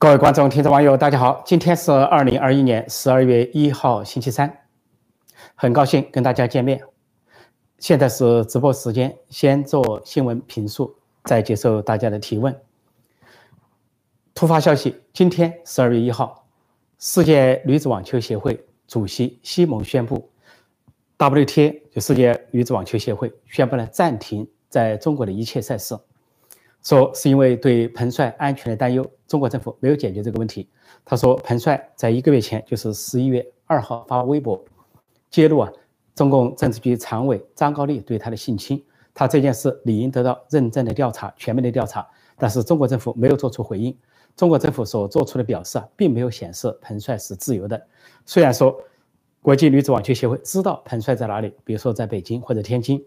各位观众、听众、网友，大家好！今天是二零二一年十二月一号，星期三，很高兴跟大家见面。现在是直播时间，先做新闻评述，再接受大家的提问。突发消息：今天十二月一号，世界女子网球协会主席西蒙宣布，WTA 就世界女子网球协会宣布了暂停在中国的一切赛事。说是因为对彭帅安全的担忧，中国政府没有解决这个问题。他说，彭帅在一个月前，就是十一月二号发微博揭露啊，中共政治局常委张高丽对他的性侵，他这件事理应得到认真的调查、全面的调查。但是中国政府没有做出回应。中国政府所做出的表示啊，并没有显示彭帅是自由的。虽然说国际女子网球协会知道彭帅在哪里，比如说在北京或者天津，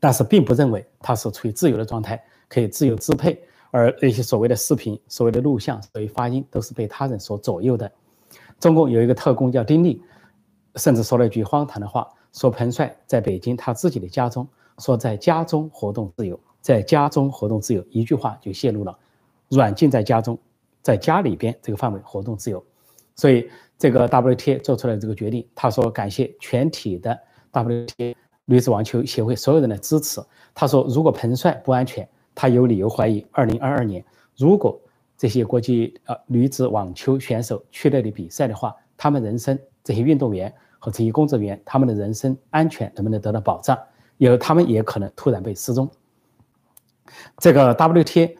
但是并不认为他是处于自由的状态。可以自由支配，而那些所谓的视频、所谓的录像、所谓发音，都是被他人所左右的。中共有一个特工叫丁力，甚至说了一句荒唐的话：说彭帅在北京他自己的家中，说在家中活动自由，在家中活动自由，一句话就泄露了，软禁在家中，在家里边这个范围活动自由。所以这个 WTA 做出了这个决定，他说感谢全体的 WTA 女子网球协会所有人的支持。他说如果彭帅不安全。他有理由怀疑，二零二二年如果这些国际呃女子网球选手去那里比赛的话，他们人生这些运动员和这些工作人员，他们的人身安全能不能得到保障？有他们也可能突然被失踪。这个 WTA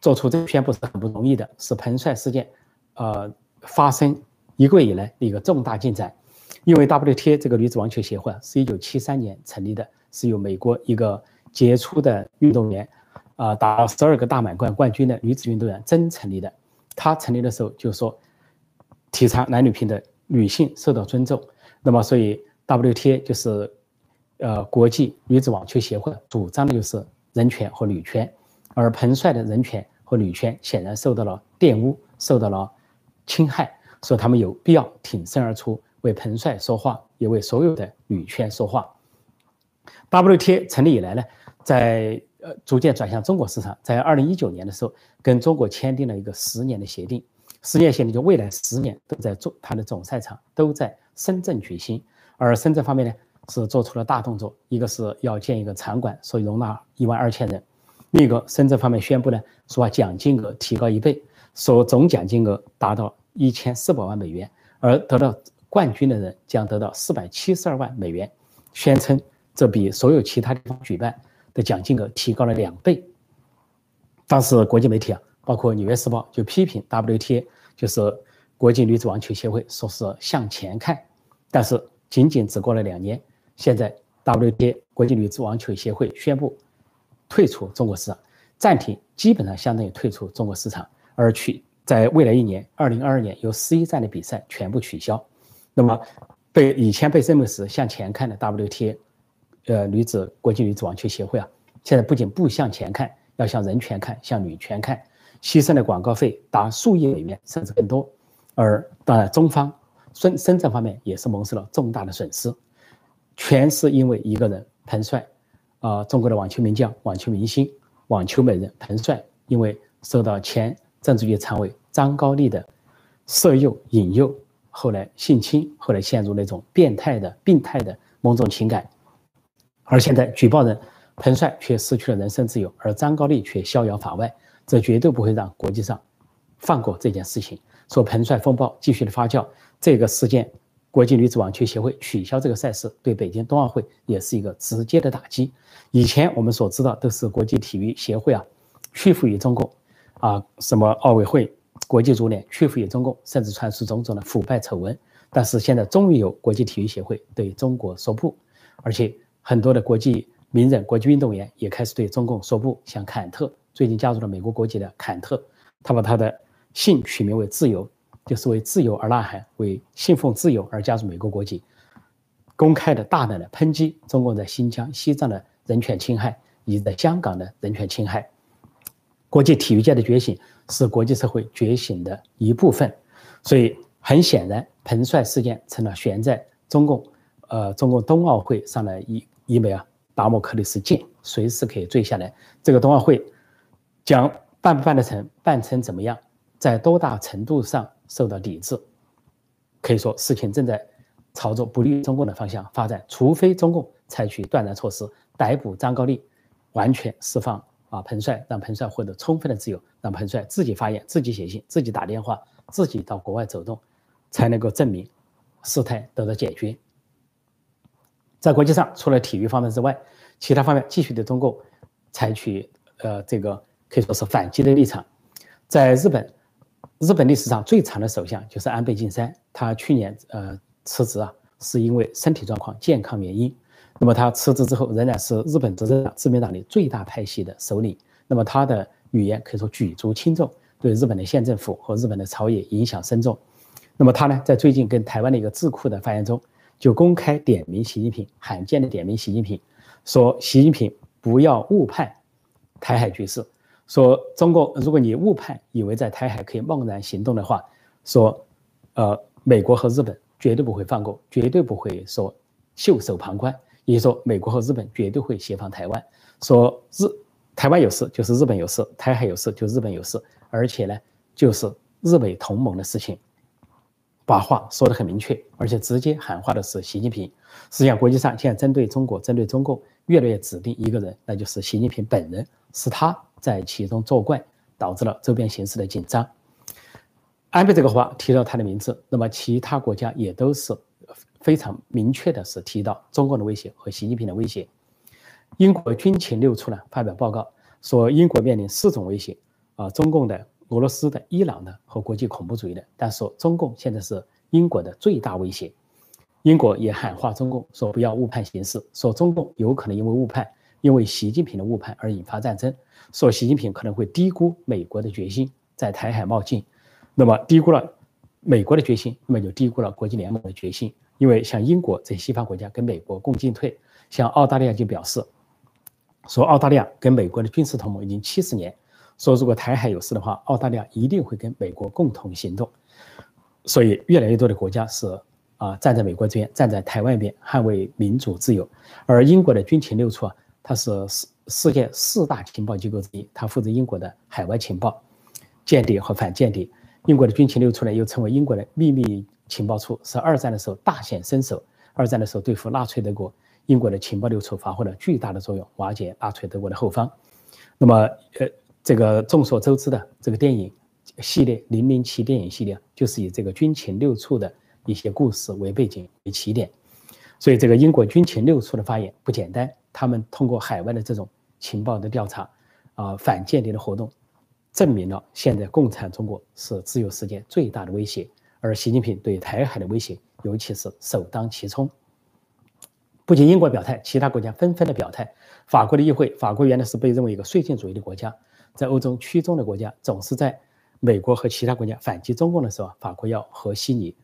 做出这个宣布是很不容易的，是彭帅事件呃发生一个月以来的一个重大进展。因为 WTA 这个女子网球协会是一九七三年成立的，是由美国一个杰出的运动员。啊，打了十二个大满贯冠军的女子运动员真成立的。她成立的时候就说，提倡男女平等，女性受到尊重。那么，所以 WTA 就是，呃，国际女子网球协会主张的就是人权和女权。而彭帅的人权和女权显然受到了玷污，受到了侵害，所以他们有必要挺身而出，为彭帅说话，也为所有的女权说话。WTA 成立以来呢，在呃，逐渐转向中国市场，在二零一九年的时候，跟中国签订了一个十年的协定。十年协定就未来十年都在做它的总赛场都在深圳举行。而深圳方面呢，是做出了大动作，一个是要建一个场馆，所以容纳一万二千人；另一个，深圳方面宣布呢，说把奖金额提高一倍，说总奖金额达到一千四百万美元，而得到冠军的人将得到四百七十二万美元，宣称这比所有其他地方举办。的奖金额提高了两倍。当时国际媒体啊，包括《纽约时报》就批评 WTA，就是国际女子网球协会，说是向前看。但是仅仅只过了两年，现在 WTA 国际女子网球协会宣布退出中国市场，暂停，基本上相当于退出中国市场，而取在未来一年，二零二二年有十一站的比赛全部取消。那么被以前被认为是向前看的 WTA。呃，女子国际女子网球协会啊，现在不仅不向前看，要向人权看，向女权看，牺牲的广告费达数亿美元甚至更多。而当然，中方深深圳方面也是蒙受了重大的损失，全是因为一个人彭帅啊，中国的网球名将、网球明星、网球美人彭帅，因为受到前政治局常委张高丽的色诱引诱，后来性侵，后来陷入那种变态的、病态的某种情感。而现在举报人彭帅却失去了人身自由，而张高丽却逍遥法外，这绝对不会让国际上放过这件事情。说彭帅风暴继续的发酵，这个事件，国际女子网球协会取消这个赛事，对北京冬奥会也是一个直接的打击。以前我们所知道都是国际体育协会啊屈服于中共，啊什么奥委会、国际足联屈服于中共，甚至传出种种的腐败丑闻。但是现在终于有国际体育协会对中国说不，而且。很多的国际名人、国际运动员也开始对中共说不，像坎特最近加入了美国国籍的坎特，他把他的姓取名为自由，就是为自由而呐喊，为信奉自由而加入美国国籍，公开的大胆的抨击中共在新疆、西藏的人权侵害，以及在香港的人权侵害。国际体育界的觉醒是国际社会觉醒的一部分，所以很显然，彭帅事件成了悬在中共，呃，中共冬奥会上的一。因为啊，达摩克利斯剑随时可以坠下来。这个冬奥会将办不办得成，办成怎么样，在多大程度上受到抵制？可以说，事情正在朝着不利于中共的方向发展。除非中共采取断然措施，逮捕张高丽，完全释放啊彭帅，让彭帅获得充分的自由，让彭帅自己发言、自己写信、自己打电话、自己到国外走动，才能够证明事态得到解决。在国际上，除了体育方面之外，其他方面继续对中共采取呃这个可以说是反击的立场。在日本。日本历史上最长的首相就是安倍晋三，他去年呃辞职啊，是因为身体状况、健康原因。那么他辞职之后，仍然是日本执政党自民党的最大派系的首领。那么他的语言可以说举足轻重，对日本的县政府和日本的朝野影响深重。那么他呢，在最近跟台湾的一个智库的发言中，就公开点名习近平，罕见的点名习近平，说习近平不要误判台海局势。说中国，如果你误判，以为在台海可以贸然行动的话，说，呃，美国和日本绝对不会放过，绝对不会说袖手旁观。也就是说，美国和日本绝对会协防台湾。说日台湾有事就是日本有事，台海有事就日本有事，而且呢，就是日美同盟的事情。把话说得很明确，而且直接喊话的是习近平。实际上，国际上现在针对中国、针对中共，越来越指定一个人，那就是习近平本人，是他。在其中作怪，导致了周边形势的紧张。安倍这个话提到他的名字，那么其他国家也都是非常明确的是提到中共的威胁和习近平的威胁。英国军情六处呢发表报告说，英国面临四种威胁啊，中共的、俄罗斯的、伊朗的和国际恐怖主义的。但是中共现在是英国的最大威胁。英国也喊话中共说不要误判形势，说中共有可能因为误判。因为习近平的误判而引发战争，说习近平可能会低估美国的决心在台海冒进，那么低估了美国的决心，那么就低估了国际联盟的决心。因为像英国这些西方国家跟美国共进退，像澳大利亚就表示，说澳大利亚跟美国的军事同盟已经七十年，说如果台海有事的话，澳大利亚一定会跟美国共同行动。所以越来越多的国家是啊站在美国这边，站在台湾边，捍卫民主自由，而英国的军情六处啊。它是世世界四大情报机构之一，它负责英国的海外情报、间谍和反间谍。英国的军情六处呢，又称为英国的秘密情报处，是二战的时候大显身手。二战的时候对付纳粹德国，英国的情报六处发挥了巨大的作用，瓦解纳粹德国的后方。那么，呃，这个众所周知的这个电影系列《零零七》电影系列，就是以这个军情六处的一些故事为背景为起点。所以，这个英国军情六处的发言不简单。他们通过海外的这种情报的调查，啊，反间谍的活动，证明了现在共产中国是自由世界最大的威胁，而习近平对台海的威胁，尤其是首当其冲。不仅英国表态，其他国家纷纷的表态。法国的议会，法国原来是被认为一个绥靖主义的国家，在欧洲区中的国家，总是在美国和其他国家反击中共的时候，法国要和稀泥，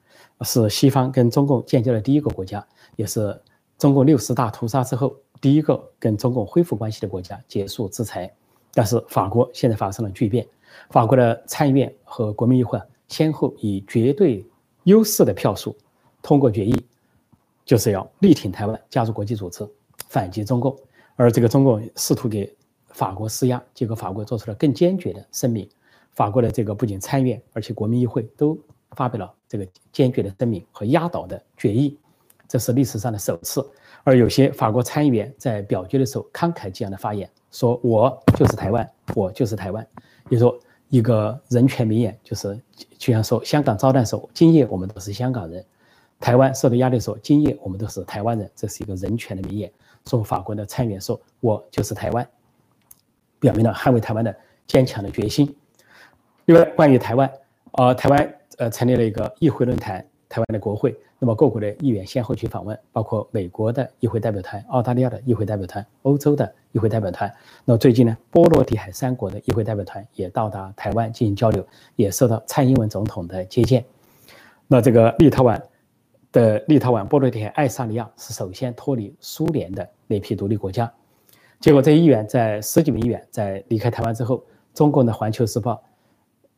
是西方跟中共建交的第一个国家，也是中共六十大屠杀之后。第一个跟中共恢复关系的国家结束制裁，但是法国现在发生了巨变，法国的参议院和国民议会先后以绝对优势的票数通过决议，就是要力挺台湾加入国际组织，反击中共。而这个中共试图给法国施压，结果法国做出了更坚决的声明。法国的这个不仅参议院，而且国民议会都发表了这个坚决的声明和压倒的决议，这是历史上的首次。而有些法国参议员在表决的时候慷慨激昂的发言，说我就是台湾，我就是台湾。也说一个人权名言，就是就像说香港招待所，今夜我们都是香港人；台湾受到压力时候，今夜我们都是台湾人。这是一个人权的名言。说法国的参议员说，我就是台湾，表明了捍卫台湾的坚强的决心。另外，关于台湾，呃，台湾呃成立了一个议会论坛，台湾的国会。那么各国的议员先后去访问，包括美国的议会代表团、澳大利亚的议会代表团、欧洲的议会代表团。那最近呢，波罗的海三国的议会代表团也到达台湾进行交流，也受到蔡英文总统的接见。那这个立陶宛的立陶宛波罗的海爱沙尼亚是首先脱离苏联的那批独立国家。结果这议员在十几名议员在离开台湾之后，中共的《环球时报》。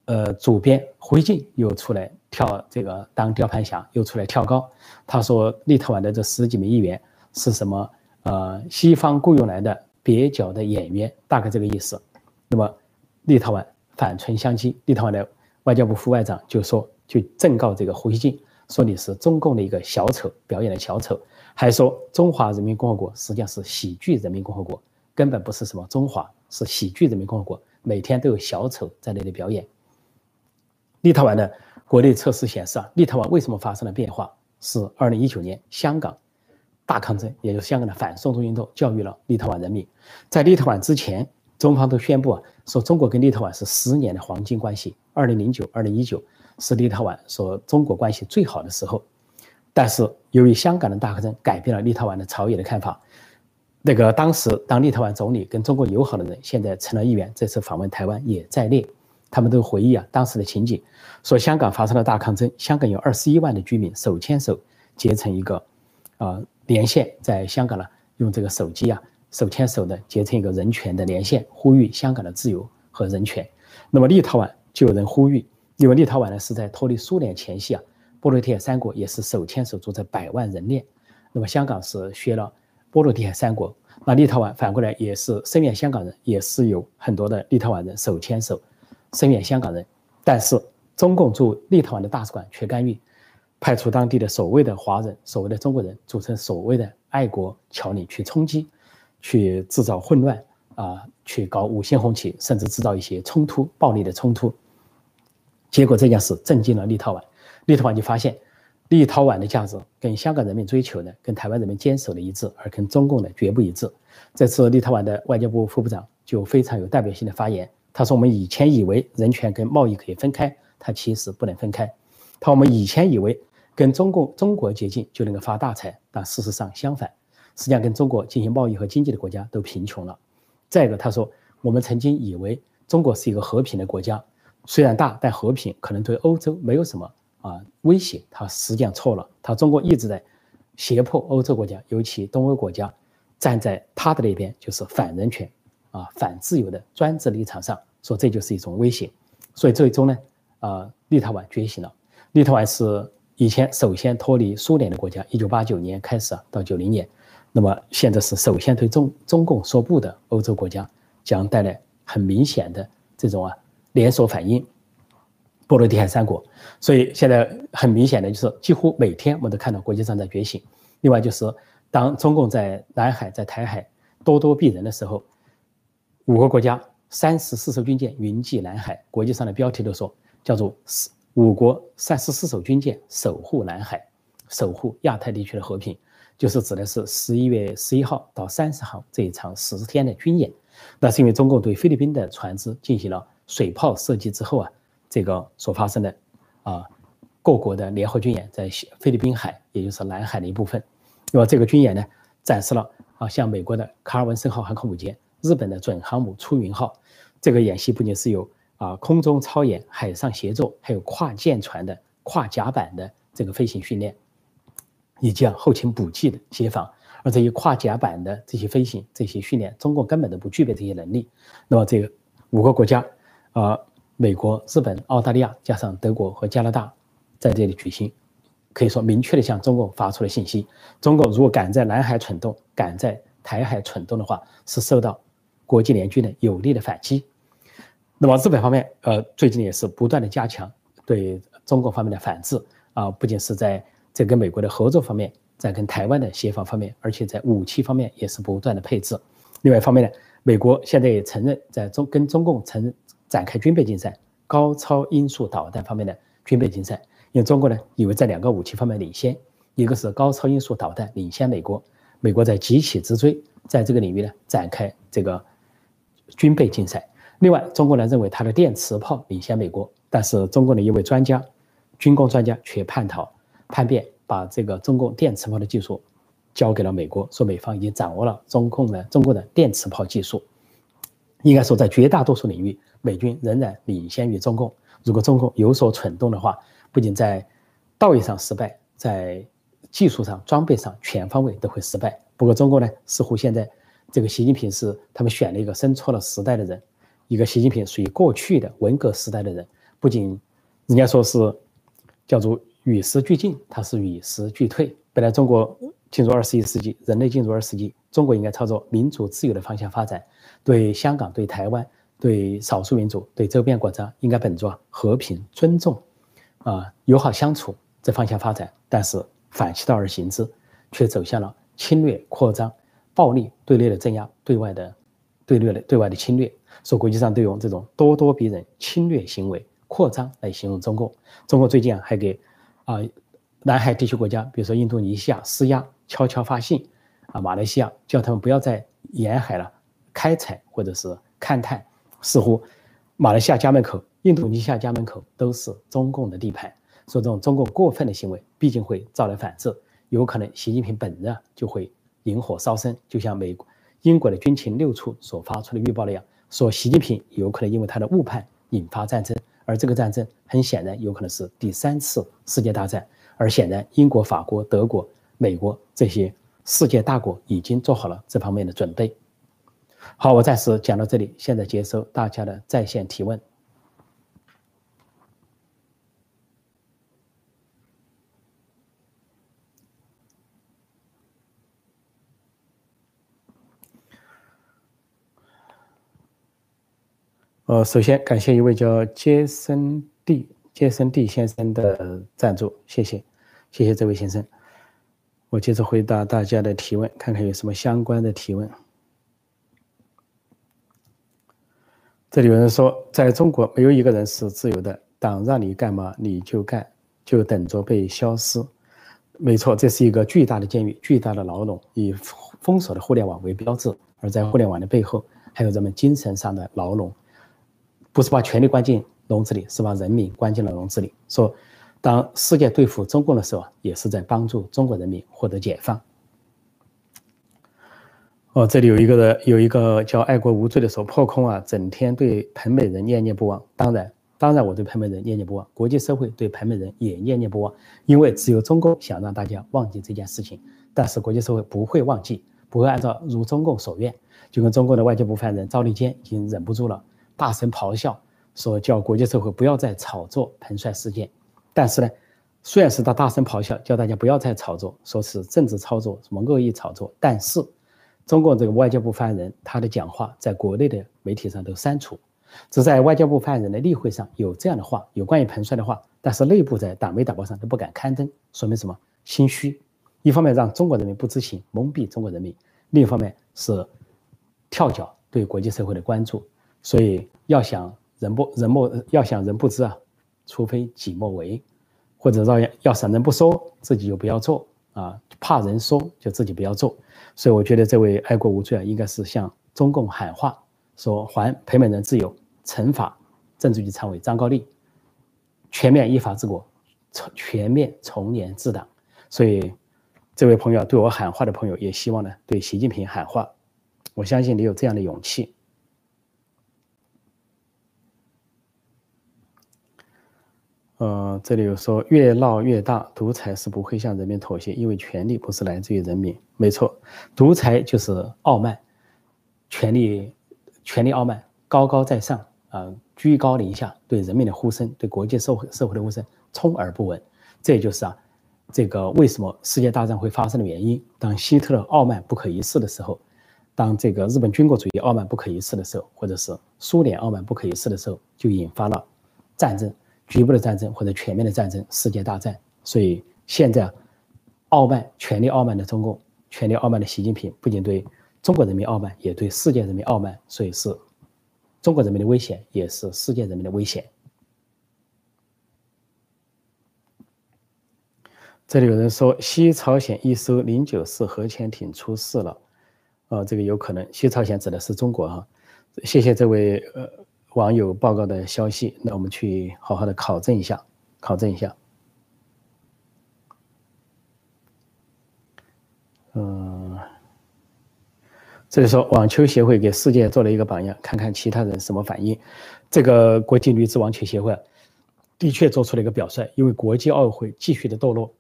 呃，主编胡锡进又出来跳这个当雕盘侠，又出来跳高。他说，立陶宛的这十几名议员是什么？呃，西方雇佣来的蹩脚的演员，大概这个意思。那么，立陶宛反唇相讥，立陶宛的外交部副外长就说，就正告这个胡锡进说你是中共的一个小丑，表演的小丑，还说中华人民共和国实际上是喜剧人民共和国，根本不是什么中华，是喜剧人民共和国，每天都有小丑在那里表演。立陶宛的国内测试显示啊，立陶宛为什么发生了变化？是二零一九年香港大抗争，也就是香港的反送中运动，教育了立陶宛人民。在立陶宛之前，中方都宣布啊，说中国跟立陶宛是十年的黄金关系。二零零九、二零一九是立陶宛说中国关系最好的时候。但是由于香港的大抗争，改变了立陶宛的朝野的看法。那个当时当立陶宛总理跟中国友好的人，现在成了议员，这次访问台湾也在列。他们都回忆啊当时的情景，说香港发生了大抗争，香港有二十一万的居民手牵手结成一个，呃连线，在香港呢用这个手机啊手牵手的结成一个人权的连线，呼吁香港的自由和人权。那么立陶宛就有人呼吁，因为立陶宛呢是在脱离苏联前夕啊，波罗的海三国也是手牵手组成百万人链，那么香港是学了波罗的海三国，那立陶宛反过来也是声援香港人，也是有很多的立陶宛人手牵手。声援香港人，但是中共驻立陶宛的大使馆却干预，派出当地的所谓的华人、所谓的中国人组成所谓的爱国侨领去冲击，去制造混乱啊，去搞五星红旗，甚至制造一些冲突、暴力的冲突。结果这件事震惊了立陶宛，立陶宛就发现，立陶宛的价值跟香港人民追求的、跟台湾人民坚守的一致，而跟中共的绝不一致。这次立陶宛的外交部副部长就非常有代表性的发言。他说：“我们以前以为人权跟贸易可以分开，它其实不能分开。他我们以前以为跟中共中国接近就能够发大财，但事实上相反，实际上跟中国进行贸易和经济的国家都贫穷了。再一个，他说我们曾经以为中国是一个和平的国家，虽然大，但和平可能对欧洲没有什么啊威胁。他实际上错了，他中国一直在胁迫欧洲国家，尤其东欧国家站在他的那边，就是反人权。”啊，反自由的专制立场上说，这就是一种威胁，所以最终呢，啊，立陶宛觉醒了。立陶宛是以前首先脱离苏联的国家，一九八九年开始啊，到九零年，那么现在是首先对中中共说不的欧洲国家，将带来很明显的这种啊连锁反应。波罗的海三国，所以现在很明显的就是，几乎每天我们都看到国际上在觉醒。另外就是，当中共在南海、在台海咄咄逼人的时候。五个国家三十四艘军舰云集南海，国际上的标题都说叫做“五国三十四艘军舰守护南海，守护亚太地区的和平”，就是指的是十一月十一号到三十号这一场十天的军演。那是因为中共对菲律宾的船只进行了水炮射击之后啊，这个所发生的啊各国的联合军演在菲律宾海，也就是南海的一部分。那么这个军演呢，展示了啊像美国的卡尔文森号航空母舰。日本的准航母出云号，这个演习不仅是有啊空中操演、海上协作，还有跨舰船的跨甲板的这个飞行训练，以及啊后勤补给的协防。而这些跨甲板的这些飞行、这些训练，中国根本都不具备这些能力。那么这个五个国家啊，美国、日本、澳大利亚加上德国和加拿大在这里举行，可以说明确的向中共发出了信息：中国如果敢在南海蠢动，敢在台海蠢动的话，是受到。国际联军的有力的反击，那么日本方面，呃，最近也是不断的加强对中国方面的反制啊，不仅是在这跟美国的合作方面，在跟台湾的协防方面，而且在武器方面也是不断的配置。另外一方面呢，美国现在也承认在中跟中共承认展开军备竞赛，高超音速导弹方面的军备竞赛，因为中国呢以为在两个武器方面领先，一个是高超音速导弹领先美国，美国在急起直追，在这个领域呢展开这个。军备竞赛。另外，中国人认为它的电磁炮领先美国，但是中国的一位专家，军工专家却叛逃叛变，把这个中共电磁炮的技术交给了美国，说美方已经掌握了中共的中国的电磁炮技术。应该说，在绝大多数领域，美军仍然领先于中共。如果中共有所蠢动的话，不仅在道义上失败，在技术上、装备上全方位都会失败。不过，中国呢，似乎现在。这个习近平是他们选了一个生错了时代的人，一个习近平属于过去的文革时代的人，不仅人家说是叫做与时俱进，他是与时俱退。本来中国进入二十一世纪，人类进入二十世纪，中国应该朝着民主自由的方向发展，对香港、对台湾、对少数民族、对周边国家应该本着和平、尊重、啊友好相处这方向发展，但是反其道而行之，却走向了侵略、扩张、暴力、对内的镇压、对外的对内的对外的侵略。说国际上都用这种咄咄逼人、侵略行为、扩张来形容中共。中国最近啊还给啊南海地区国家，比如说印度尼西亚施压，悄悄发信啊马来西亚，叫他们不要在沿海了开采或者是勘探。似乎马来西亚家门口、印度尼西亚家门口都是中共的地盘。说这种中共过分的行为，毕竟会招来反制，有可能习近平本人啊就会引火烧身，就像美、英国的军情六处所发出的预报那样。说习近平有可能因为他的误判引发战争，而这个战争很显然有可能是第三次世界大战。而显然，英国、法国、德国、美国这些世界大国已经做好了这方面的准备。好，我暂时讲到这里，现在接收大家的在线提问。呃，首先感谢一位叫杰森蒂杰森蒂先生的赞助，谢谢，谢谢这位先生。我接着回答大家的提问，看看有什么相关的提问。这里有人说，在中国没有一个人是自由的，党让你干嘛你就干，就等着被消失。没错，这是一个巨大的监狱，巨大的牢笼，以封锁的互联网为标志，而在互联网的背后，还有人们精神上的牢笼。不是把权力关进笼子里，是把人民关进了笼子里。说，当世界对付中共的时候，也是在帮助中国人民获得解放。哦，这里有一个人，有一个叫爱国无罪的说破空啊，整天对彭美人念念不忘。当然，当然我对彭美人念念不忘，国际社会对彭美人也念念不忘，因为只有中共想让大家忘记这件事情，但是国际社会不会忘记，不会按照如中共所愿。就跟中国的外交部发言人赵立坚已经忍不住了。大声咆哮，说叫国际社会不要再炒作彭帅事件。但是呢，虽然是他大声咆哮，叫大家不要再炒作，说是政治操作，什么恶意炒作。但是，中国这个外交部发言人他的讲话在国内的媒体上都删除，只在外交部发言人的例会上有这样的话，有关于彭帅的话，但是内部在党媒党报上都不敢刊登，说明什么？心虚。一方面让中国人民不知情，蒙蔽中国人民；另一方面是跳脚对国际社会的关注。所以要想人不人莫要想人不知啊，除非己莫为，或者要要想人不说，自己就不要做啊，怕人说就自己不要做。所以我觉得这位爱国无罪啊，应该是向中共喊话，说还裴美人自由，惩罚政治局常委张高丽，全面依法治国，从全面从严治党。所以这位朋友对我喊话的朋友，也希望呢对习近平喊话。我相信你有这样的勇气。呃，这里有说越闹越大，独裁是不会向人民妥协，因为权力不是来自于人民。没错，独裁就是傲慢，权力权力傲慢，高高在上啊，居高临下，对人民的呼声，对国际社会社会的呼声充耳不闻。这也就是啊，这个为什么世界大战会发生的原因。当希特勒傲慢不可一世的时候，当这个日本军国主义傲慢不可一世的时候，或者是苏联傲慢不可一世的时候，就引发了战争。局部的战争或者全面的战争，世界大战。所以现在，傲慢、权力傲慢的中共，权力傲慢的习近平，不仅对中国人民傲慢，也对世界人民傲慢。所以是中国人民的危险，也是世界人民的危险。这里有人说，西朝鲜一艘零九式核潜艇出事了。呃，这个有可能，西朝鲜指的是中国哈。谢谢这位呃。网友报告的消息，那我们去好好的考证一下，考证一下。嗯，这里说网球协会给世界做了一个榜样，看看其他人什么反应。这个国际女子网球协会的确做出了一个表率，因为国际奥委会继续的堕落。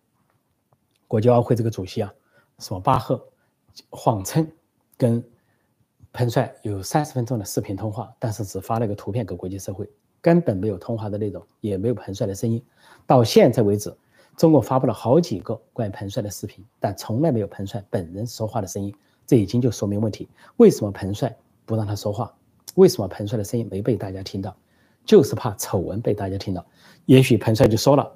国际奥委会这个主席啊，什么巴赫，谎称跟。彭帅有三十分钟的视频通话，但是只发了个图片给国际社会，根本没有通话的内容，也没有彭帅的声音。到现在为止，中国发布了好几个关于彭帅的视频，但从来没有彭帅本人说话的声音，这已经就说明问题。为什么彭帅不让他说话？为什么彭帅的声音没被大家听到？就是怕丑闻被大家听到。也许彭帅就说了，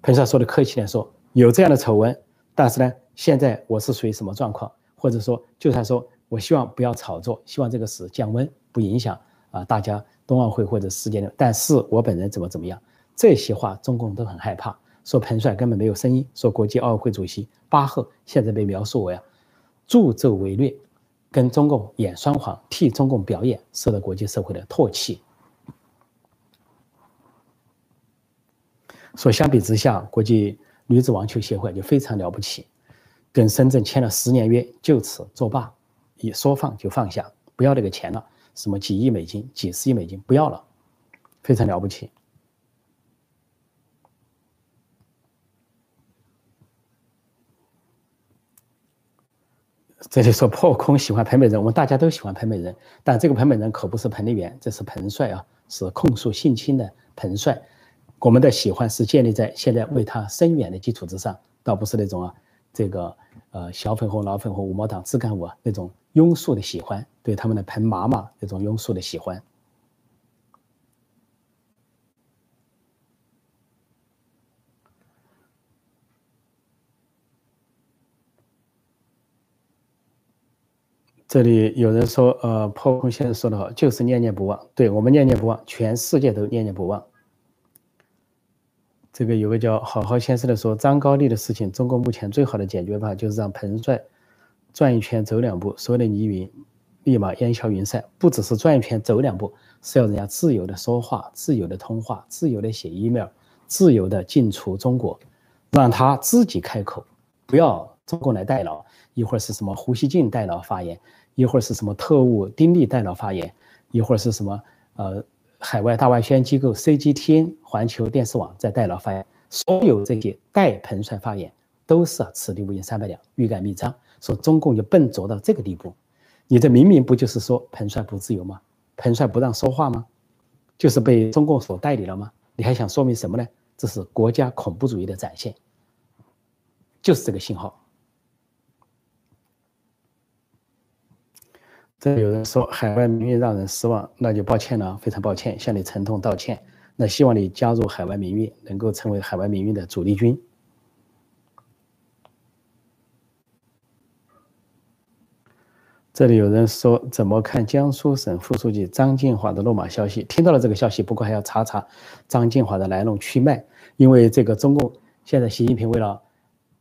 彭帅说的客气点说，有这样的丑闻，但是呢，现在我是属于什么状况？或者说，就算说我希望不要炒作，希望这个事降温，不影响啊大家冬奥会或者世界的。但是我本人怎么怎么样？这些话中共都很害怕，说彭帅根本没有声音，说国际奥委会主席巴赫现在被描述为啊助纣为虐，跟中共演双簧，替中共表演，受到国际社会的唾弃。说相比之下，国际女子网球协会就非常了不起，跟深圳签了十年约，就此作罢，一说放就放下，不要那个钱了，什么几亿美金、几十亿美金不要了，非常了不起。这里说破空喜欢彭美人，我们大家都喜欢彭美人，但这个彭美人可不是彭丽媛，这是彭帅啊，是控诉性侵的彭帅。我们的喜欢是建立在现在为他声援的基础之上，倒不是那种啊，这个呃小粉红、老粉红、五毛党、自干五啊那种庸俗的喜欢，对他们的彭妈妈那种庸俗的喜欢。这里有人说，呃，破空先生说的好，就是念念不忘。对我们念念不忘，全世界都念念不忘。这个有个叫好好先生的说，张高丽的事情，中国目前最好的解决办法就是让彭帅转一圈走两步，所有的疑云立马烟消云散。不只是转一圈走两步，是要人家自由的说话、自由的通话、自由的写 email、自由的进出中国，让他自己开口，不要中共来代劳。一会儿是什么胡锡进代劳发言，一会儿是什么特务丁力代劳发言，一会儿是什么呃。海外大外宣机构 CGTN 环球电视网在代劳发言，所有这些代彭帅发言都是此地无银三百两，欲盖弥彰，说中共就笨拙到这个地步。你这明明不就是说彭帅不自由吗？彭帅不让说话吗？就是被中共所代理了吗？你还想说明什么呢？这是国家恐怖主义的展现，就是这个信号。这有人说海外民运让人失望，那就抱歉了，非常抱歉，向你沉痛道歉。那希望你加入海外民运，能够成为海外民运的主力军。这里有人说怎么看江苏省副书记张建华的落马消息？听到了这个消息，不过还要查查张建华的来龙去脉，因为这个中共现在习近平为了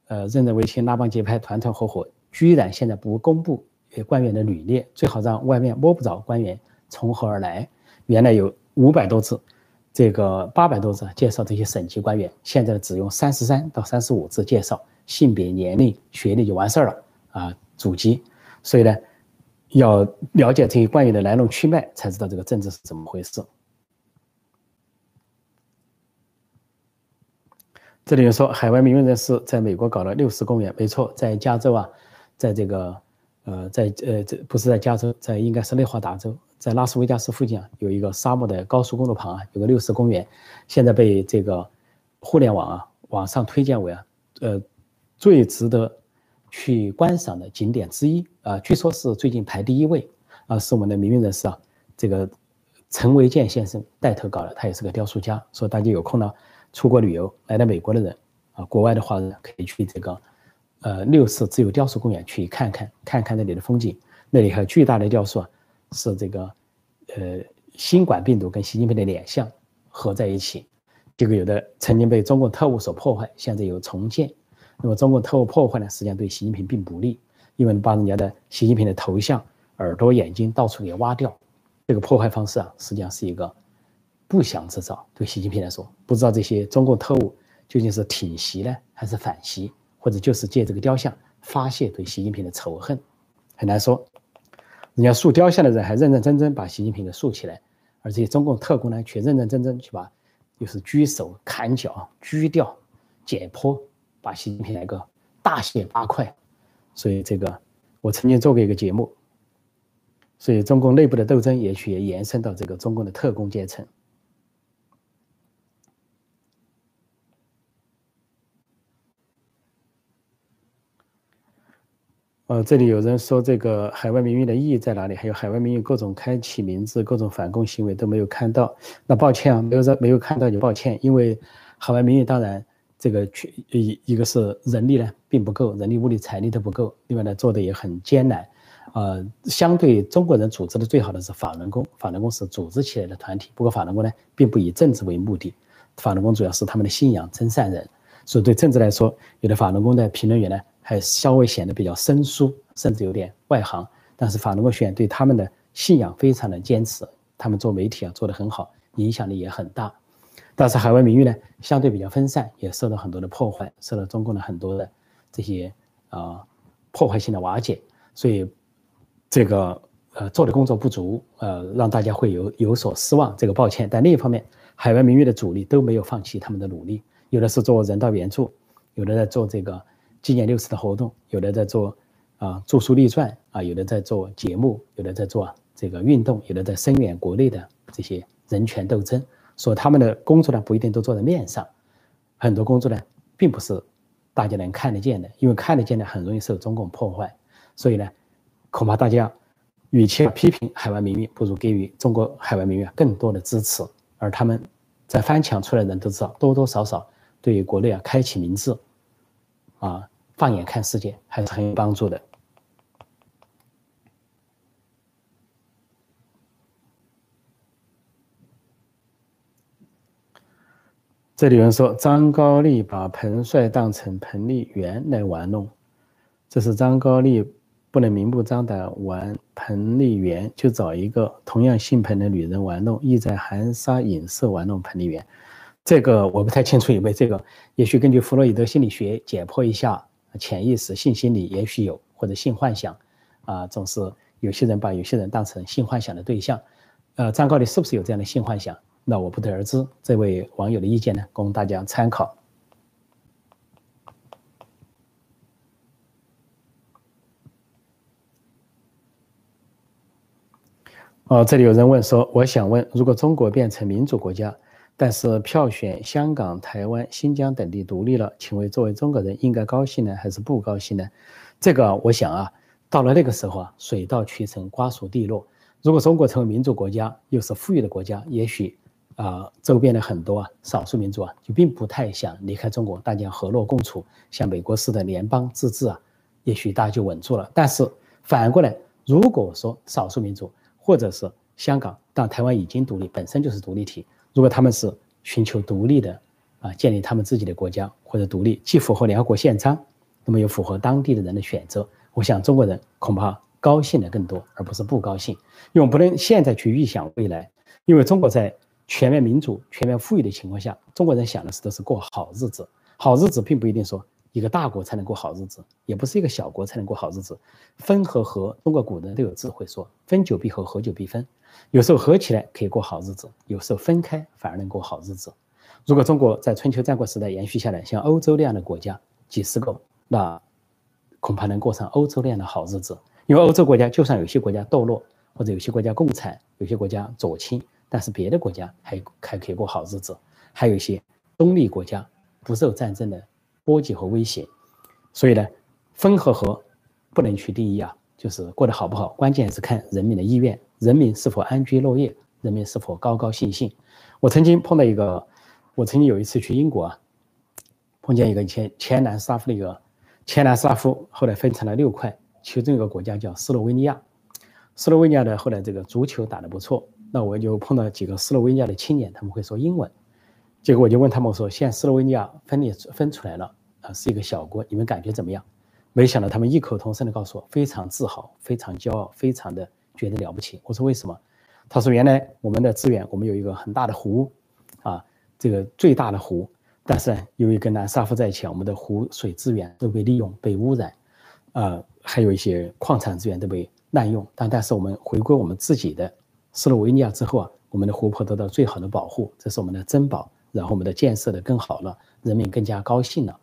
呃任人唯亲、拉帮结派、团团伙伙，居然现在不公布。官员的履历最好让外面摸不着官员从何而来。原来有五百多字，这个八百多字介绍这些省级官员，现在只用三十三到三十五字介绍性别、年龄、学历就完事儿了啊，祖籍。所以呢，要了解这些官员的来龙去脉，才知道这个政治是怎么回事。这里说海外民运人士在美国搞了六十公园，没错，在加州啊，在这个。呃，在呃，这不是在加州，在应该是内华达州，在拉斯维加斯附近啊，有一个沙漠的高速公路旁啊，有个六十公园，现在被这个互联网啊网上推荐为啊，呃，最值得去观赏的景点之一啊，据说是最近排第一位啊，是我们的名誉人士啊，这个陈维健先生带头搞的，他也是个雕塑家，说大家有空呢，出国旅游来到美国的人啊，国外的话呢，可以去这个。呃，六四自由雕塑公园去看看，看看那里的风景。那里还有巨大的雕塑啊，是这个呃新冠病毒跟习近平的脸像合在一起。这个有的曾经被中共特务所破坏，现在有重建。那么中共特务破坏呢，实际上对习近平并不利，因为把人家的习近平的头像、耳朵、眼睛到处给挖掉。这个破坏方式啊，实际上是一个不祥之兆。对习近平来说，不知道这些中共特务究竟是挺袭呢，还是反袭？或者就是借这个雕像发泄对习近平的仇恨，很难说。人家塑雕像的人还认认真真把习近平给竖起来，而这些中共特工呢，却认认真真去把，就是狙手砍脚、狙掉、解剖，把习近平来个大卸八块。所以这个我曾经做过一个节目，所以中共内部的斗争也许也延伸到这个中共的特工阶层。呃，这里有人说这个海外民运的意义在哪里？还有海外民运各种开启名字、各种反共行为都没有看到。那抱歉啊，没有在没有看到就抱歉，因为海外民运当然这个去一一个是人力呢并不够，人力物力财力都不够，另外呢做的也很艰难。呃，相对中国人组织的最好的是法轮功，法轮功是组织起来的团体。不过法轮功呢并不以政治为目的，法轮功主要是他们的信仰真善人。所以对政治来说，有的法轮功的评论员呢。还稍微显得比较生疏，甚至有点外行。但是法轮功学员对他们的信仰非常的坚持，他们做媒体啊做得很好，影响力也很大。但是海外名誉呢，相对比较分散，也受到很多的破坏，受到中共的很多的这些啊破坏性的瓦解。所以这个呃做的工作不足，呃让大家会有有所失望，这个抱歉。但另一方面，海外名誉的主力都没有放弃他们的努力，有的是做人道援助，有的在做这个。纪念六四的活动，有的在做啊著书立传啊，有的在做节目，有的在做这个运动，有的在声援国内的这些人权斗争。所以他们的工作呢，不一定都做在面上，很多工作呢，并不是大家能看得见的，因为看得见的很容易受中共破坏。所以呢，恐怕大家与其批评海外民运，不如给予中国海外民运更多的支持。而他们在翻墙出来的人都知道，多多少少对于国内啊开启民智啊。放眼看世界，还是很有帮助的。这里有人说张高丽把彭帅当成彭丽媛来玩弄，这是张高丽不能明目张胆玩彭丽媛，就找一个同样姓彭的女人玩弄，意在含沙隐射玩弄彭丽媛。这个我不太清楚有没有这个，也许根据弗洛伊德心理学解剖一下。潜意识、性心理也许有，或者性幻想，啊，总是有些人把有些人当成性幻想的对象。呃，张高丽是不是有这样的性幻想？那我不得而知。这位网友的意见呢，供大家参考。哦，这里有人问说，我想问，如果中国变成民主国家？但是票选香港、台湾、新疆等地独立了，请问作为中国人应该高兴呢，还是不高兴呢？这个我想啊，到了那个时候啊，水到渠成，瓜熟蒂落。如果中国成为民主国家，又是富裕的国家，也许啊，周边的很多啊少数民族啊，就并不太想离开中国，大家和乐共处，像美国式的联邦自治啊，也许大家就稳住了。但是反过来，如果说少数民族或者是香港，但台湾已经独立，本身就是独立体。如果他们是寻求独立的，啊，建立他们自己的国家或者独立，既符合联合国宪章，那么又符合当地的人的选择，我想中国人恐怕高兴的更多，而不是不高兴。因为我们不能现在去预想未来，因为中国在全面民主、全面富裕的情况下，中国人想的是都是过好日子。好日子并不一定说一个大国才能过好日子，也不是一个小国才能过好日子。分和合，中国古人都有智慧说，分久必合，合久必分。有时候合起来可以过好日子，有时候分开反而能过好日子。如果中国在春秋战国时代延续下来，像欧洲那样的国家几十个，那恐怕能过上欧洲那样的好日子。因为欧洲国家就算有些国家堕落，或者有些国家共产，有些国家左倾，但是别的国家还还可以过好日子。还有一些中立国家不受战争的波及和威胁。所以呢，分和合不能去第一啊，就是过得好不好，关键是看人民的意愿。人民是否安居乐业？人民是否高高兴兴？我曾经碰到一个，我曾经有一次去英国啊，碰见一个前前南斯拉夫的一个前南斯拉夫，后来分成了六块，其中一个国家叫斯洛维尼亚。斯洛维尼亚的后来这个足球打得不错，那我就碰到几个斯洛维尼亚的青年，他们会说英文，结果我就问他们我说：现在斯洛维尼亚分裂分出来了啊，是一个小国，你们感觉怎么样？没想到他们异口同声的告诉我，非常自豪，非常骄傲，非常的。觉得了不起，我说为什么？他说原来我们的资源，我们有一个很大的湖，啊，这个最大的湖，但是呢，由于跟南斯拉夫在一起，我们的湖水资源都被利用、被污染，呃，还有一些矿产资源都被滥用。但但是我们回归我们自己的斯洛维尼亚之后啊，我们的湖泊得到最好的保护，这是我们的珍宝。然后我们的建设的更好了，人民更加高兴了，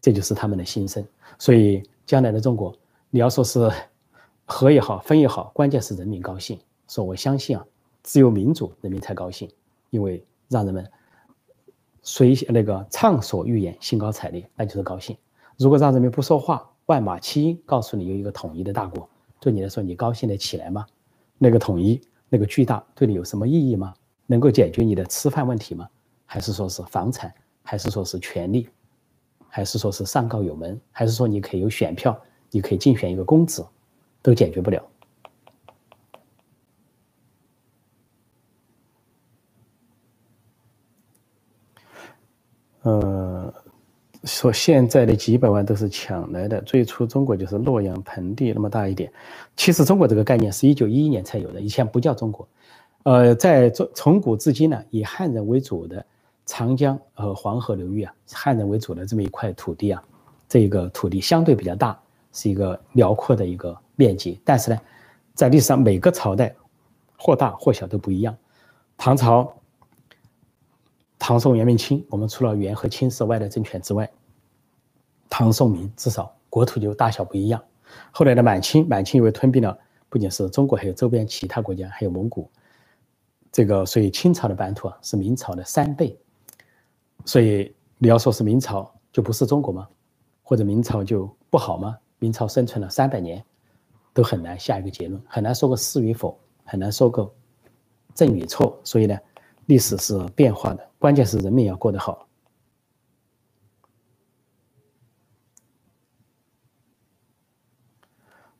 这就是他们的心声。所以将来的中国，你要说是。和也好，分也好，关键是人民高兴。说我相信啊，只有民主，人民才高兴，因为让人们随那个畅所欲言、兴高采烈，那就是高兴。如果让人民不说话，万马齐喑，告诉你有一个统一的大国，对你来说你高兴得起来吗？那个统一，那个巨大，对你有什么意义吗？能够解决你的吃饭问题吗？还是说是房产？还是说是权利？还是说是上告有门？还是说你可以有选票？你可以竞选一个公职？都解决不了。呃，说现在的几百万都是抢来的。最初中国就是洛阳盆地那么大一点。其实中国这个概念是一九一一年才有的，以前不叫中国。呃，在中从古至今呢，以汉人为主的长江和黄河流域啊，汉人为主的这么一块土地啊，这个土地相对比较大，是一个辽阔的一个面积。但是呢，在历史上每个朝代或大或小都不一样。唐朝、唐宋元明清，我们除了元和清是外来政权之外，唐宋明至少国土就大小不一样。后来的满清，满清因为吞并了不仅是中国，还有周边其他国家，还有蒙古。这个，所以清朝的版图啊是明朝的三倍，所以你要说是明朝就不是中国吗？或者明朝就不好吗？明朝生存了三百年，都很难下一个结论，很难说个是与否，很难说个正与错。所以呢，历史是变化的，关键是人民要过得好。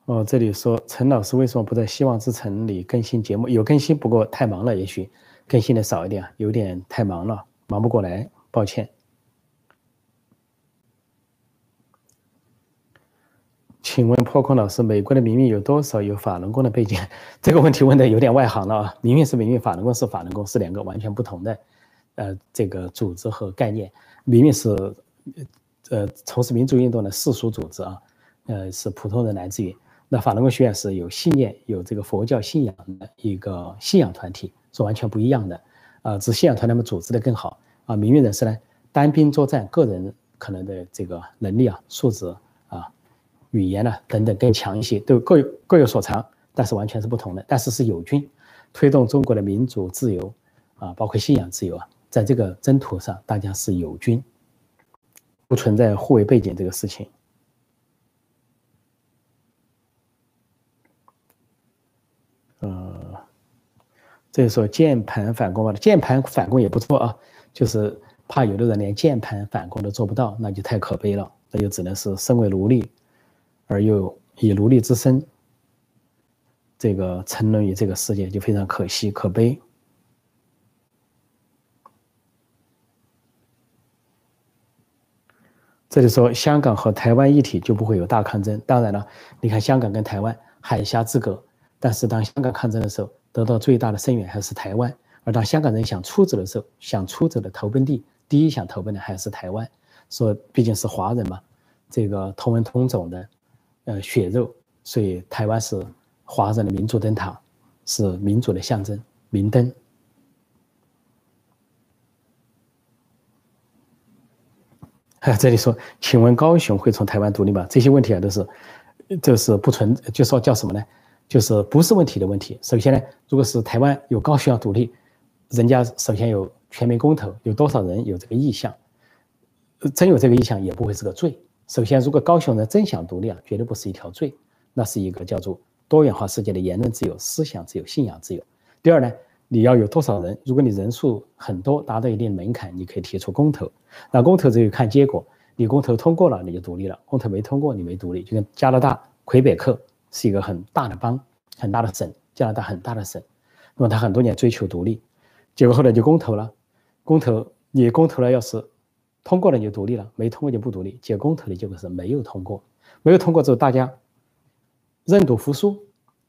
哦，这里说陈老师为什么不在希望之城里更新节目？有更新，不过太忙了，也许更新的少一点，有点太忙了，忙不过来，抱歉。请问破空老师，美国的民运有多少有法轮功的背景？这个问题问的有点外行了啊！民运是民运，法轮功是法轮功，是两个完全不同的呃这个组织和概念。民运是呃从事民主运动的世俗组织啊，呃是普通人来自于。那法轮功学院是有信念、有这个佛教信仰的一个信仰团体，是完全不一样的。啊，只信仰团他们组织的更好啊。民运人士呢，单兵作战，个人可能的这个能力啊、素质、语言呢等等更强一些，都各有各有所长，但是完全是不同的。但是是友军，推动中国的民主自由啊，包括信仰自由啊，在这个征途上，大家是友军，不存在互为背景这个事情。呃，这说键盘反攻吧，键盘反攻也不错啊，就是怕有的人连键盘反攻都做不到，那就太可悲了，那就只能是身为奴隶，而又以奴隶之身，这个沉沦于这个世界，就非常可惜可悲。这里说香港和台湾一体就不会有大抗争，当然了，你看香港跟台湾海峡之隔。但是当香港抗争的时候，得到最大的声援还是台湾；而当香港人想出走的时候，想出走的投奔地，第一想投奔的还是台湾。说毕竟是华人嘛，这个同文同种的，呃，血肉，所以台湾是华人的民主灯塔，是民主的象征，明灯。这里说，请问高雄会从台湾独立吗？这些问题啊，都是，就是不存，就说叫什么呢？就是不是问题的问题。首先呢，如果是台湾有高雄要独立，人家首先有全民公投，有多少人有这个意向？真有这个意向也不会是个罪。首先，如果高雄人真想独立啊，绝对不是一条罪，那是一个叫做多元化世界的言论自由、思想自由、信仰自由。第二呢，你要有多少人？如果你人数很多，达到一定门槛，你可以提出公投。那公投只有看结果，你公投通过了，你就独立了；公投没通过，你没独立。就跟加拿大魁北克。是一个很大的邦，很大的省，加拿大很大的省。那么他很多年追求独立，结果后来就公投了。公投你公投了，要是通过了你就独立了，没通过就不独立。解公投的结果是没有通过，没有通过之后大家认赌服输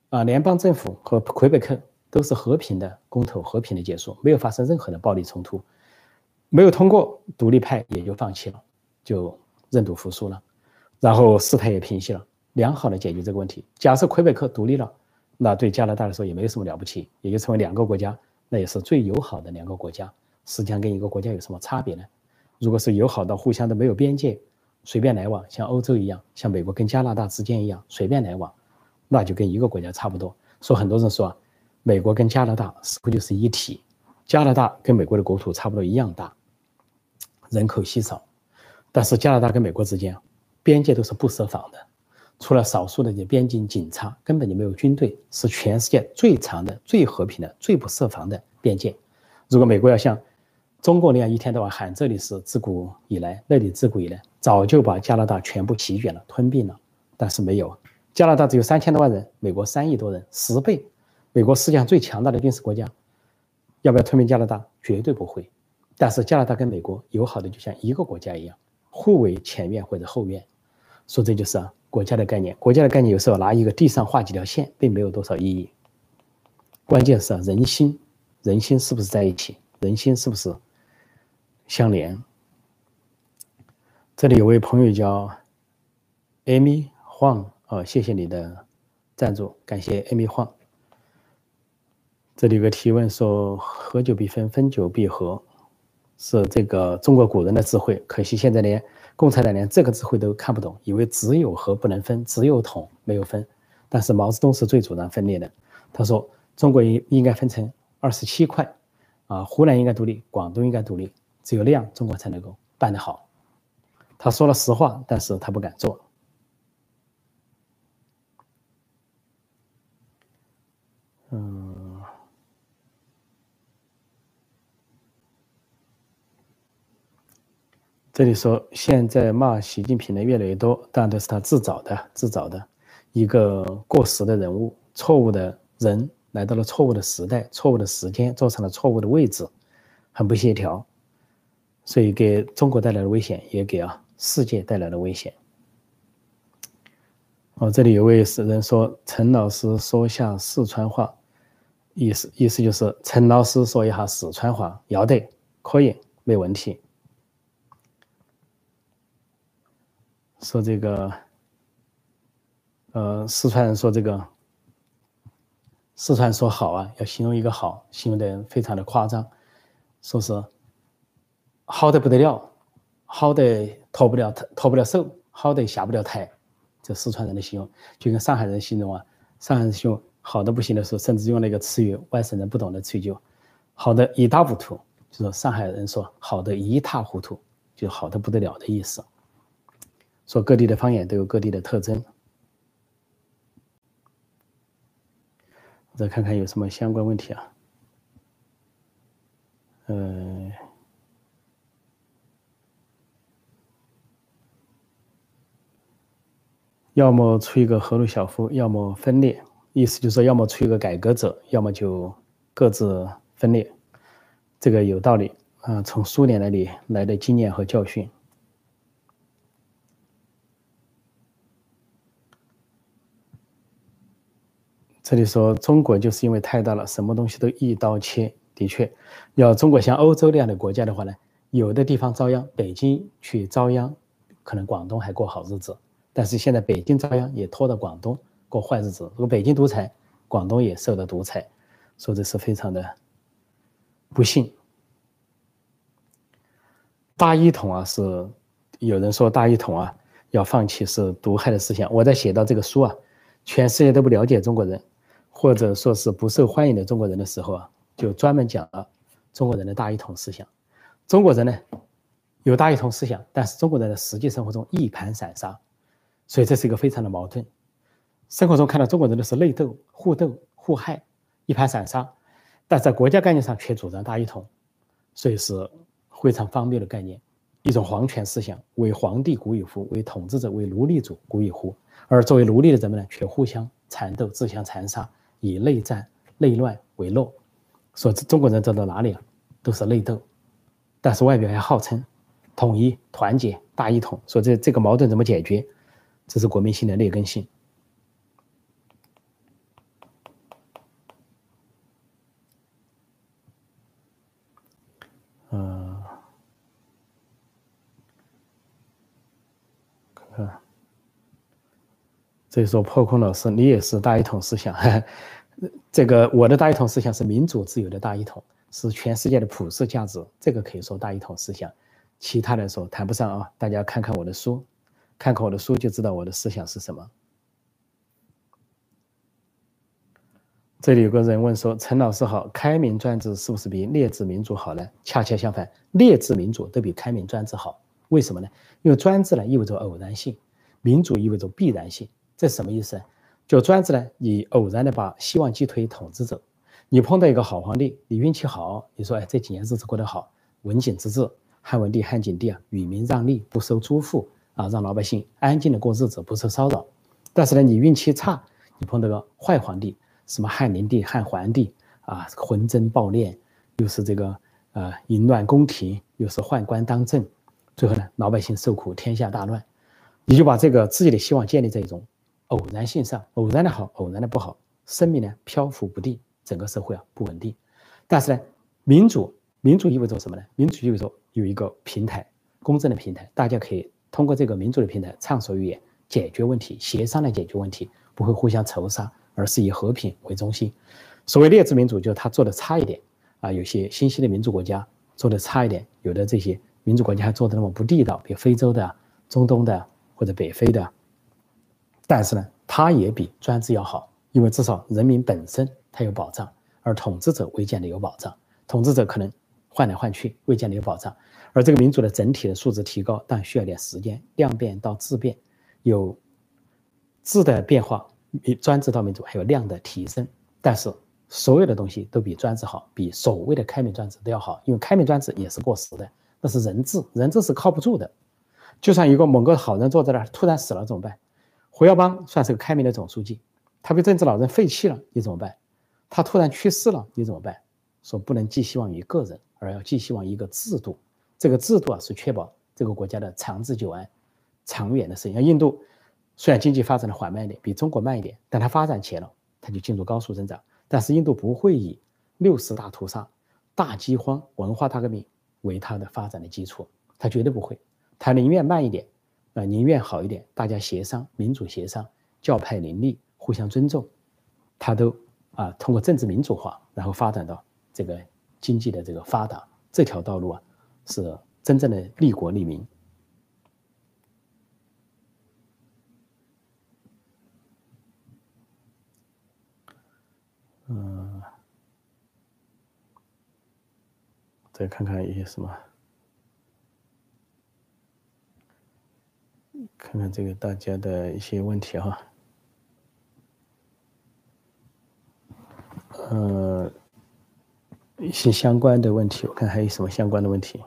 啊！联邦政府和魁北克都是和平的公投，和平的结束，没有发生任何的暴力冲突。没有通过，独立派也就放弃了，就认赌服输了，然后事态也平息了。良好的解决这个问题。假设魁北克独立了，那对加拿大来说也没有什么了不起，也就成为两个国家，那也是最友好的两个国家。实际上跟一个国家有什么差别呢？如果是友好到互相都没有边界，随便来往，像欧洲一样，像美国跟加拿大之间一样随便来往，那就跟一个国家差不多。说很多人说，美国跟加拿大似乎就是一体，加拿大跟美国的国土差不多一样大，人口稀少，但是加拿大跟美国之间。边界都是不设防的，除了少数的些边境警察，根本就没有军队，是全世界最长的、最和平的、最不设防的边界。如果美国要像中国那样一天到晚喊这里是自古以来，那里自古以来，早就把加拿大全部席卷了、吞并了。但是没有，加拿大只有三千多万人，美国三亿多人，十倍。美国世界上最强大的军事国家，要不要吞并加拿大？绝对不会。但是加拿大跟美国友好的就像一个国家一样，互为前院或者后院。说这就是啊国家的概念。国家的概念有时候拿一个地上画几条线，并没有多少意义。关键是啊人心，人心是不是在一起？人心是不是相连？这里有位朋友叫 Amy Huang，哦，谢谢你的赞助，感谢 Amy Huang。这里有个提问说：合久必分，分久必合。是这个中国古人的智慧，可惜现在连共产党连这个智慧都看不懂，以为只有和不能分，只有统没有分。但是毛泽东是最主张分裂的，他说中国应应该分成二十七块，啊，湖南应该独立，广东应该独立，只有那样中国才能够办得好。他说了实话，但是他不敢做。嗯。这里说，现在骂习近平的越来越多，但都是他自找的，自找的一个过时的人物，错误的人来到了错误的时代，错误的时间，坐上了错误的位置，很不协调，所以给中国带来了危险，也给啊世界带来了危险。哦，这里有位人说，陈老师说下四川话，意思意思就是陈老师说一下四川话，要得，可以，没问题。说这个，呃，四川人说这个，四川说好啊，要形容一个好，形容的非常的夸张，说是好的不得了，好的脱不了脱不了手，好的下不了台，这四川人的形容，就跟上海人形容啊，上海人形容好的不行的时候，甚至用了一个词语，外省人不懂的词语，就好的一塌糊涂，就说上海人说好的一塌糊涂，就好的不得了的意思。说各地的方言都有各地的特征，我再看看有什么相关问题啊？呃，要么出一个赫鲁晓夫，要么分裂，意思就是说，要么出一个改革者，要么就各自分裂。这个有道理啊，从苏联那里来的经验和教训。这里说中国就是因为太大了，什么东西都一刀切。的确，要中国像欧洲那样的国家的话呢，有的地方遭殃，北京去遭殃，可能广东还过好日子。但是现在北京遭殃，也拖到广东过坏日子。如果北京独裁，广东也受到独裁，说这是非常的不幸。大一统啊，是有人说大一统啊要放弃是毒害的思想。我在写到这个书啊，全世界都不了解中国人。或者说是不受欢迎的中国人的时候啊，就专门讲了中国人的大一统思想。中国人呢有大一统思想，但是中国人的实际生活中一盘散沙，所以这是一个非常的矛盾。生活中看到中国人的是内斗、互斗、互害，一盘散沙，但在国家概念上却主张大一统，所以是非常荒谬的概念，一种皇权思想，为皇帝鼓与呼，为统治者、为奴隶主鼓与呼，而作为奴隶的人们呢，却互相缠斗、自相残杀。以内战、内乱为乐，说中国人走到哪里啊，都是内斗，但是外表还号称统一、团结、大一统。说这这个矛盾怎么解决？这是国民性的劣根性。嗯，看看，这说破空老师，你也是大一统思想。这个我的大一统思想是民主自由的大一统，是全世界的普世价值，这个可以说大一统思想。其他的说谈不上啊，大家看看我的书，看看我的书就知道我的思想是什么。这里有个人问说：“陈老师好，开明专制是不是比劣质民主好呢？”恰恰相反，劣质民主都比开明专制好。为什么呢？因为专制呢意味着偶然性，民主意味着必然性，这什么意思？就专制呢，你偶然的把希望寄托统治者，你碰到一个好皇帝，你运气好，你说哎这几年日子过得好，文景之治，汉文帝、汉景帝啊，与民让利，不收租赋啊，让老百姓安静的过日子，不受骚扰。但是呢，你运气差，你碰到个坏皇帝，什么汉灵帝、汉桓帝啊，昏征暴敛，又是这个呃淫乱宫廷，又是宦官当政，最后呢，老百姓受苦，天下大乱。你就把这个自己的希望建立在一种偶然性上，偶然的好，偶然的不好，生命呢漂浮不定，整个社会啊不稳定。但是呢，民主，民主意味着什么呢？民主意味着有一个平台，公正的平台，大家可以通过这个民主的平台畅所欲言，解决问题，协商来解决问题，不会互相仇杀，而是以和平为中心。所谓劣质民主，就是他做的差一点啊，有些新兴的民主国家做的差一点，有的这些民主国家还做的那么不地道，比如非洲的、中东的。或者北非的，但是呢，它也比专制要好，因为至少人民本身它有保障，而统治者未见得有保障。统治者可能换来换去，未见得有保障。而这个民主的整体的素质提高，但需要点时间，量变到质变，有质的变化，比专制到民主还有量的提升。但是所有的东西都比专制好，比所谓的开明专制都要好，因为开明专制也是过时的，那是人治，人治是靠不住的。就算一个某个好人坐在那儿，突然死了怎么办？胡耀邦算是个开明的总书记，他被政治老人废弃了，你怎么办？他突然去世了，你怎么办？说不能寄希望于个人，而要寄希望一个制度。这个制度啊，是确保这个国家的长治久安、长远的事情。像印度，虽然经济发展的缓慢一点，比中国慢一点，但它发展起来了，它就进入高速增长。但是印度不会以六十大屠杀、大饥荒、文化大革命为它的发展的基础，它绝对不会。它宁愿慢一点，啊，宁愿好一点，大家协商，民主协商，教派林立，互相尊重，他都啊通过政治民主化，然后发展到这个经济的这个发达这条道路啊，是真正的利国利民。嗯，再看看一些什么。看看这个大家的一些问题哈，呃，一些相关的问题，我看还有什么相关的问题。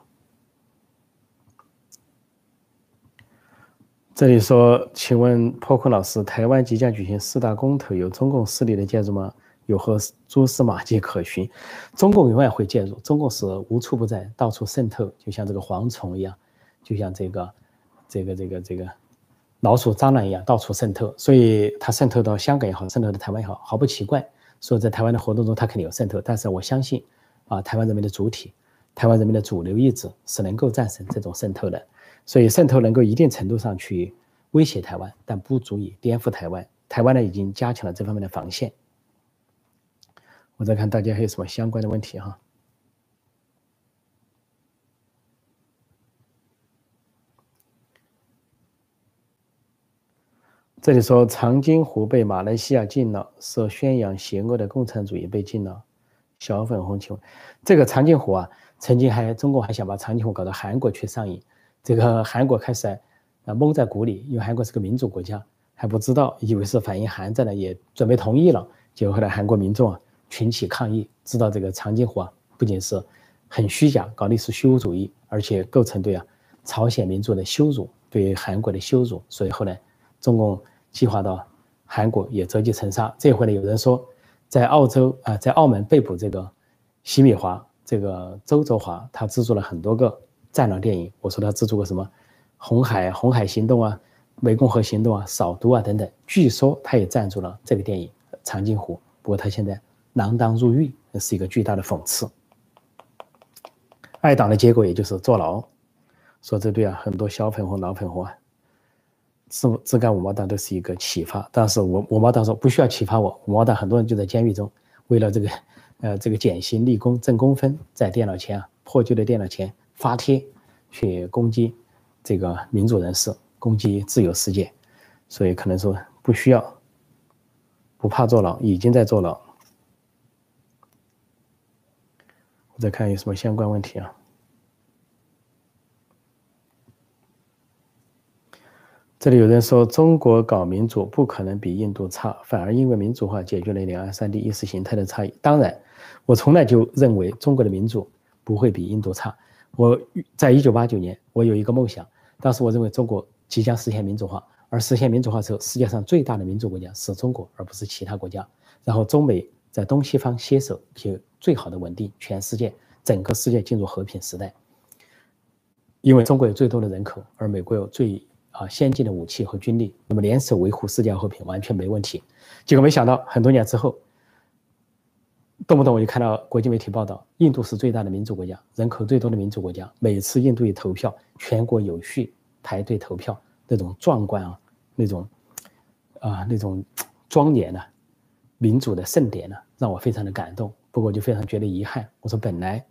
这里说，请问破坤老师，台湾即将举行四大公投，有中共势力的介入吗？有何蛛丝马迹可循？中共永远会介入，中共是无处不在，到处渗透，就像这个蝗虫一样，就像这个。这个这个这个老鼠蟑螂一样到处渗透，所以它渗透到香港也好，渗透到台湾也好，毫不奇怪。所以在台湾的活动中，它肯定有渗透。但是我相信，啊，台湾人民的主体，台湾人民的主流意志是能够战胜这种渗透的。所以渗透能够一定程度上去威胁台湾，但不足以颠覆台湾。台湾呢，已经加强了这方面的防线。我再看大家还有什么相关的问题哈。这里说长津湖被马来西亚禁了，说宣扬邪恶的共产主义被禁了。小粉红请问，这个长津湖啊，曾经还中国还想把长津湖搞到韩国去上映，这个韩国开始啊蒙在鼓里，因为韩国是个民主国家，还不知道，以为是反映韩战呢，也准备同意了。结果后来韩国民众啊群起抗议，知道这个长津湖啊不仅是很虚假，搞历史虚无主义，而且构成对啊朝鲜民族的羞辱，对韩国的羞辱，所以后来。中共计划到韩国也折戟沉沙。这回呢，有人说在澳洲啊，在澳门被捕这个席米华，这个周周华，他资助了很多个战狼电影。我说他资助过什么《红海红海行动》啊，《湄公河行动》啊，《扫毒》啊等等。据说他也赞助了这个电影《长津湖》，不过他现在锒铛入狱，那是一个巨大的讽刺。爱党的结果也就是坐牢。说这对啊，很多小粉红、老粉红啊。自自干五毛党都是一个启发，但是我五毛党说不需要启发我，五毛党很多人就在监狱中，为了这个，呃，这个减刑立功挣工分，在电脑前啊，破旧的电脑前发帖，去攻击这个民主人士，攻击自由世界，所以可能说不需要，不怕坐牢，已经在坐牢。我再看有什么相关问题啊？这里有人说中国搞民主不可能比印度差，反而因为民主化解决了两岸三地意识形态的差异。当然，我从来就认为中国的民主不会比印度差。我在一九八九年，我有一个梦想，当时我认为中国即将实现民主化，而实现民主化之后，世界上最大的民主国家是中国，而不是其他国家。然后中美在东西方携手，有最好的稳定，全世界整个世界进入和平时代。因为中国有最多的人口，而美国有最啊，先进的武器和军力，那么联手维护世界和平完全没问题。结果没想到，很多年之后，动不动我就看到国际媒体报道，印度是最大的民主国家，人口最多的民主国家。每次印度一投票，全国有序排队投票，那种壮观啊，那种啊，那种庄严的民主的盛典呢，让我非常的感动。不过我就非常觉得遗憾，我说本来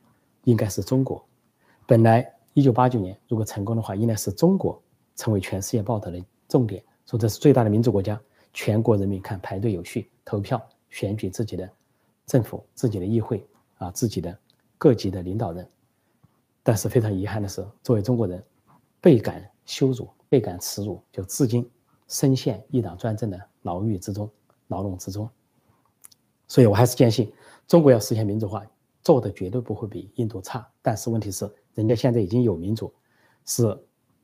应该是中国，本来一九八九年如果成功的话，应该是中国。成为全世界报道的重点，说这是最大的民主国家，全国人民看排队有序投票选举自己的政府、自己的议会啊、自己的各级的领导人。但是非常遗憾的是，作为中国人，倍感羞辱、倍感耻辱，就至今深陷一党专政的牢狱之中、牢笼之中。所以我还是坚信，中国要实现民主化，做的绝对不会比印度差。但是问题是，人家现在已经有民主，是。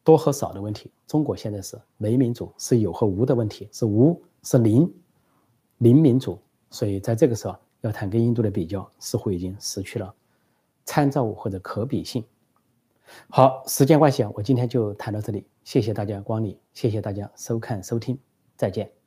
多和少的问题，中国现在是没民主，是有和无的问题，是无是零，零民主。所以在这个时候要谈跟印度的比较，似乎已经失去了参照物或者可比性。好，时间关系啊，我今天就谈到这里，谢谢大家光临，谢谢大家收看收听，再见。